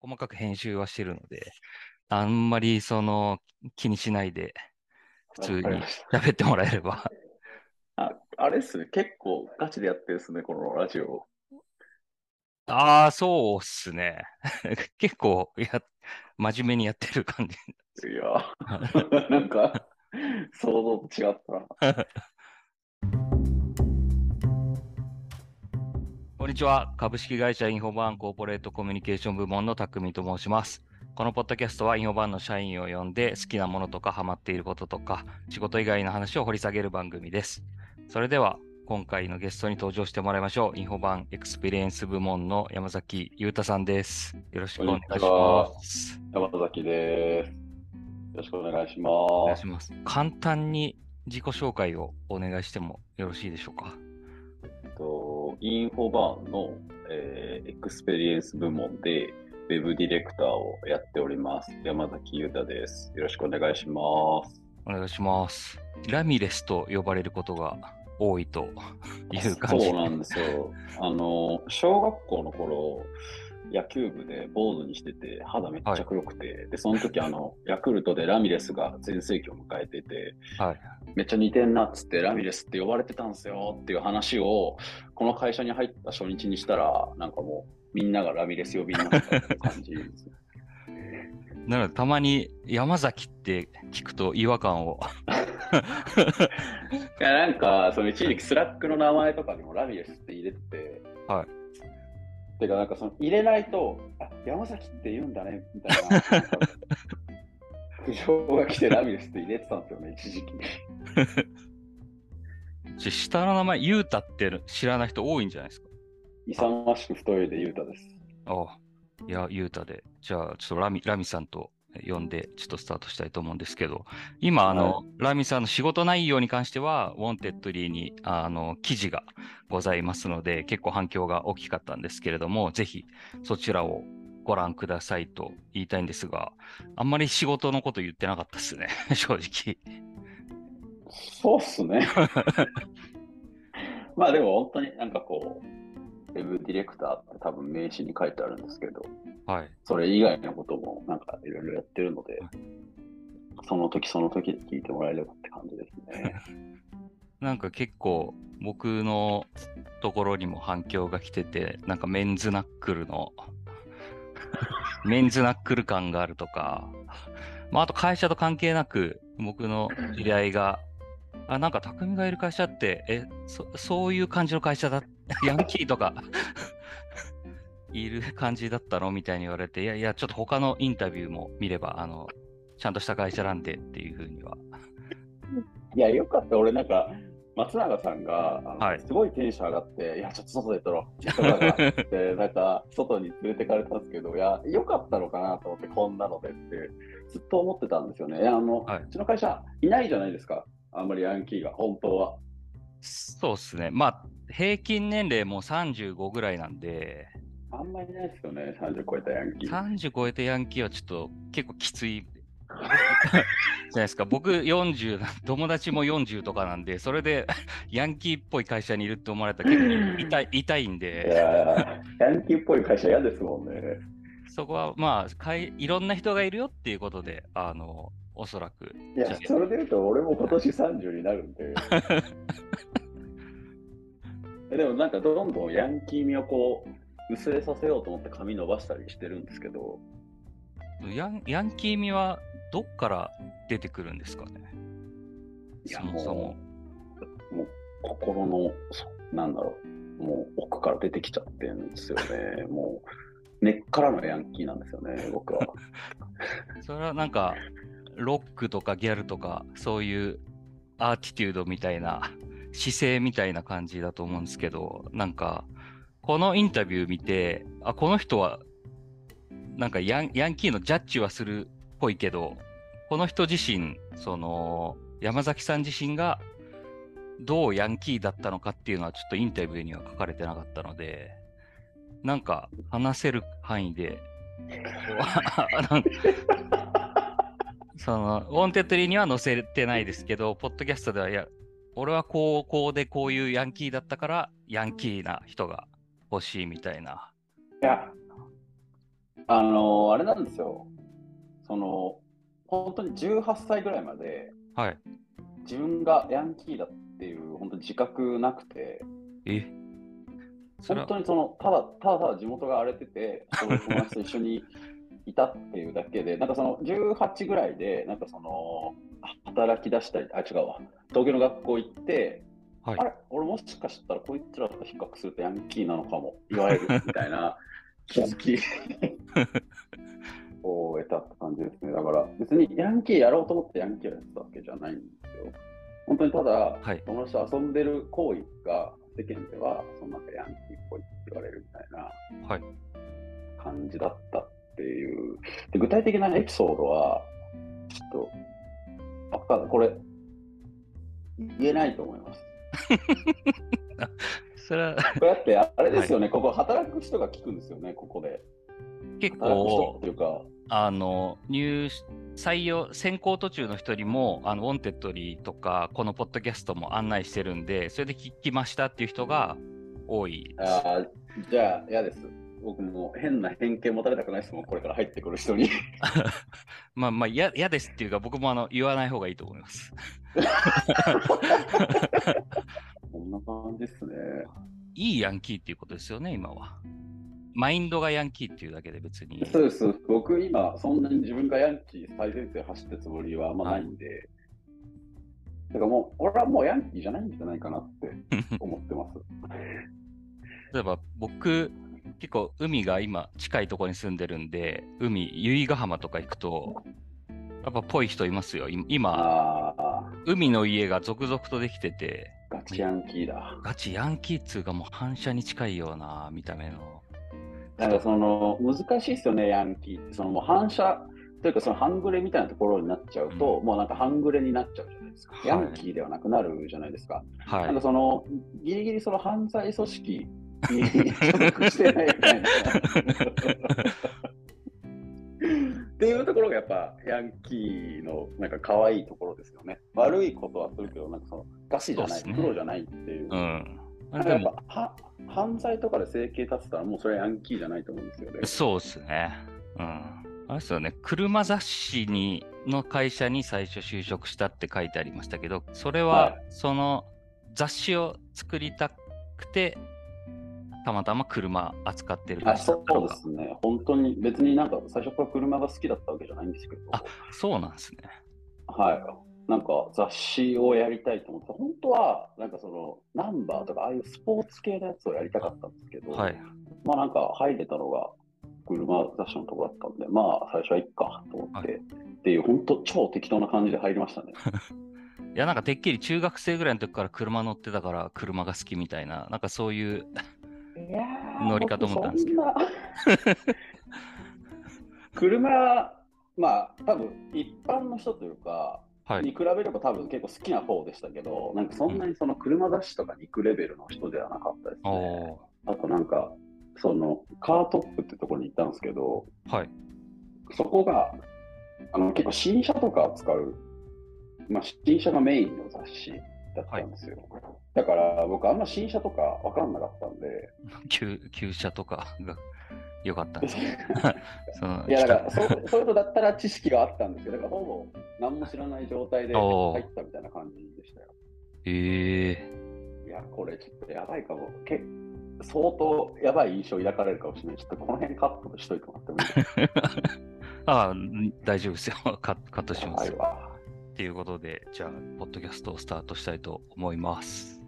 細かく編集はしてるので、あんまりその気にしないで、普通に喋ってもらえれば。ああれっすね、結構ガチでやってるっすね、このラジオ。ああ、そうっすね。結構や、真面目にやってる感じ。いや、なんか、想像と違ったな。こんにちは。株式会社インフォバーンコーポレートコミュニケーション部門の匠と申します。このポッドキャストはインフォバーンの社員を呼んで好きなものとかハマっていることとか仕事以外の話を掘り下げる番組です。それでは今回のゲストに登場してもらいましょう。インフォバーンエクスペリエンス部門の山崎裕太さんです。よろしくお願いします。山崎です。よろしくお願いします。お願いします。簡単に自己紹介をお願いしてもよろしいでしょうか？えっと、インフォバーンの、えーエクスペリエンス部門で、ウェブディレクターをやっております。山崎裕太です。よろしくお願いします。お願いします。ラミレスと呼ばれることが多いという感じ。そうなんですよ。あの、小学校の頃、野球部で坊主にしてて、肌めっちゃ黒くて、で、その時、あの、ヤクルトでラミレスが全盛期を迎えてて、はい。めっちゃ似てんなっつって、ラミレスって呼ばれてたんですよっていう話を、この会社に入った初日にしたら、なんかもう、みんながラミレス呼びになったって感じです。なので、たまに山崎って聞くと違和感を。いや、なんか、その一時期スラックの名前とかにもラミレスって入れてて、はい。てか、なんかその入れないと、あ、山崎って言うんだね、みたいな。苦情が来てラミレスって入れてたんですよね、一時期。し下の名前、ユータって知らない人多いんじゃないですか？勇ましく太いでユータです。ああ、いや、ユータで。じゃあ、ちょっとラミラミさんと呼んで、ちょっとスタートしたいと思うんですけど、今、あの、はラミさんの仕事内容に関しては、ウォンテッドリーにあの記事がございますので、結構反響が大きかったんですけれども、ぜひそちらをご覧くださいと言いたいんですが、あんまり仕事のこと言ってなかったですね、正直。そうっすね。まあでも本当になんかこう、ウェブディレクターって多分名刺に書いてあるんですけど、はい。それ以外のこともなんかいろいろやってるのでは、その時その時で聞いてもらえればって感じですね。なんか結構僕のところにも反響が来てて、なんかメンズナックルの メンズナックル感があるとか、まあ、あと会社と関係なく僕の知り合いが、あ、なんか匠がいる会社って、え、そそういう感じの会社だ、ヤンキーとかいる感じだったの？みたいに言われて、いやいや、ちょっと他のインタビューも見れば、あの、ちゃんとした会社なんでっていうふうには。いや、よかった。俺なんか、松永さんが、はいすごいテンション上がって、いや、ちょっと外で撮ろう。ちょっって、なんか、外に連れてかれたんですけど、いや、よかったのかなと思って、こんなのでって、ずっと思ってたんですよね。いや、あの、はいうちの会社、いないじゃないですか。あんまりヤンキーが、本当は。そうですね。まあ、平均年齢も35ぐらいなんで、あんまりいないですよね、30超えたヤンキー。30超えてヤンキーはちょっと結構きつい じゃないですか。僕40、友達も40とかなんで、それで ヤンキーっぽい会社にいるって思われたら結構痛い 痛いんいで、やヤンキーっぽい会社嫌ですもんね。そこはまあかい、いろんな人がいるよっていうことで、あの、おそらく。いや、それで言うと、俺も今年30になるんで。えでもなんかどんどんヤンキー味をこう薄れさせようと思って髪伸ばしたりしてるんですけど、ヤンヤンキー味はどっから出てくるんですかね？いやそもそも。もう、心の、そなんだろう、もう奥から出てきちゃってるんですよね。もう根っからのヤンキーなんですよね、僕は。それはなんか、ロックとかギャルとか、そういうアーティテュードみたいな、姿勢みたいな感じだと思うんですけど、なんか、このインタビュー見て、あ、この人は、なんかヤンヤンキーのジャッジはするっぽいけど、この人自身、その、山崎さん自身が、どうヤンキーだったのかっていうのはちょっとインタビューには書かれてなかったので、なんか話せる範囲で、その、ウォンテッドリーには載せてないですけど、ポッドキャストではや俺は高校でこういうヤンキーだったから、ヤンキーな人が欲しいみたいな。いや、あのーあれなんですよ。その、本当に18歳ぐらいまではい。自分がヤンキーだっていう本当に自覚なくて、え？本当にそのただただただ地元が荒れてて、そういう友達と一緒にいたっていうだけで、なんかその18ぐらいで、なんかその働き出したり、あ、違うわ、東京の学校行って、はいあれ、俺もしかしたらこいつらと比較するとヤンキーなのかも、いわゆるみたいな 気づき を得たって感じですね。だから別にヤンキーやろうと思ってヤンキーをやってたわけじゃないんですよ。本当にただ、はい。友達と遊んでる行為が世間ではそのなんかヤンキーっぽいって言われるみたいなはい。感じだったっていう。で具体的なエピソードは、ちょっと、わかんないこれ、言えないと思います。それはこれだって、あれですよね、ここ働く人が聞くんですよね、ここで。結構っていうか、あの入採用選考途中の人にもあのウォンテッドリーとかこのポッドキャストも案内してるんでそれで聞きましたっていう人が多い。あーじゃあ嫌です。僕も変な偏見持たれたくないですもん、これから入ってくる人に。まあまあ嫌嫌ですっていうか僕もあの言わない方がいいと思います。こんな感じですね。いいヤンキーっていうことですよね今は。マインドがヤンキーっていうだけで別に。そうです。僕今、そんなに自分がヤンキー最前線走ったつもりはあんまないんで、だからもう、俺はもうヤンキーじゃないんじゃないかなって思ってます。例えば僕結構海が今近いところに住んでるんで海由比ヶ浜とか行くとやっぱぽい人いますよい今海の家が続々とできててガチヤンキーだ。ガチヤンキーっつうかもう反射に近いような見た目のなんかその、難しいですよね、ヤンキーって。そのもう反射というか、その半グレみたいなところになっちゃうと、うんもうなんか半グレになっちゃうじゃないですか。はいヤンキーではなくなるじゃないですか。なんかはいその、ギリギリその犯罪組織に所属してないみたいな。っていうところがやっぱヤンキーのなんか可愛いところですよね。悪いことはするけど、なんかそのガチじゃない、ねプロじゃないっていう。うんなんかやっでもぱは犯罪とかで生計立ってたらもうそれはヤンキーじゃないと思うんですよね。そうですねうんあれですよね車雑誌にの会社に最初就職したって書いてありましたけどそれははその雑誌を作りたくてたまたま車扱ってるあそうですね。本当に別になんか最初から車が好きだったわけじゃないんですけど。あそうなんですねはい。なんか雑誌をやりたいと思って、本当はなんかそのナンバーとかああいうスポーツ系のやつをやりたかったんですけど、はいまあなんか入れたのが車雑誌のところだったんで、まあ最初はいっかと思って、はいっていう本当超適当な感じで入りましたね。いやなんかてっきり中学生ぐらいの時から車乗ってたから車が好きみたいななんかそういう乗りかと思ったんですけどど。車、まあ多分一般の人というか、はいに比べれば多分結構好きな方でしたけど、なんかそんなにその車雑誌とかに行くレベルの人ではなかったですね。おあとなんか、そのカートップってところに行ったんですけど、ーはいそこがあの結構新車とか扱う、まあ、新車がメインの雑誌だったんですよ。だから僕あんま新車とか分かんなかったんで、旧旧車とかが良かったんです。ね そのいやだからそうそういうのだったら知識があったんですけど、だからほぼ何も知らない状態で入ったみたいな感じでしたよ。ええ。いや、これちょっとやばいかも。け相当やばい印象抱かれるかもしれない。ちょっとこの辺カットしといてもらってもいい ああ大丈夫ですよ。カカットしますよ。はい。わ。っていうことでじゃあポッドキャストをスタートしたいと思います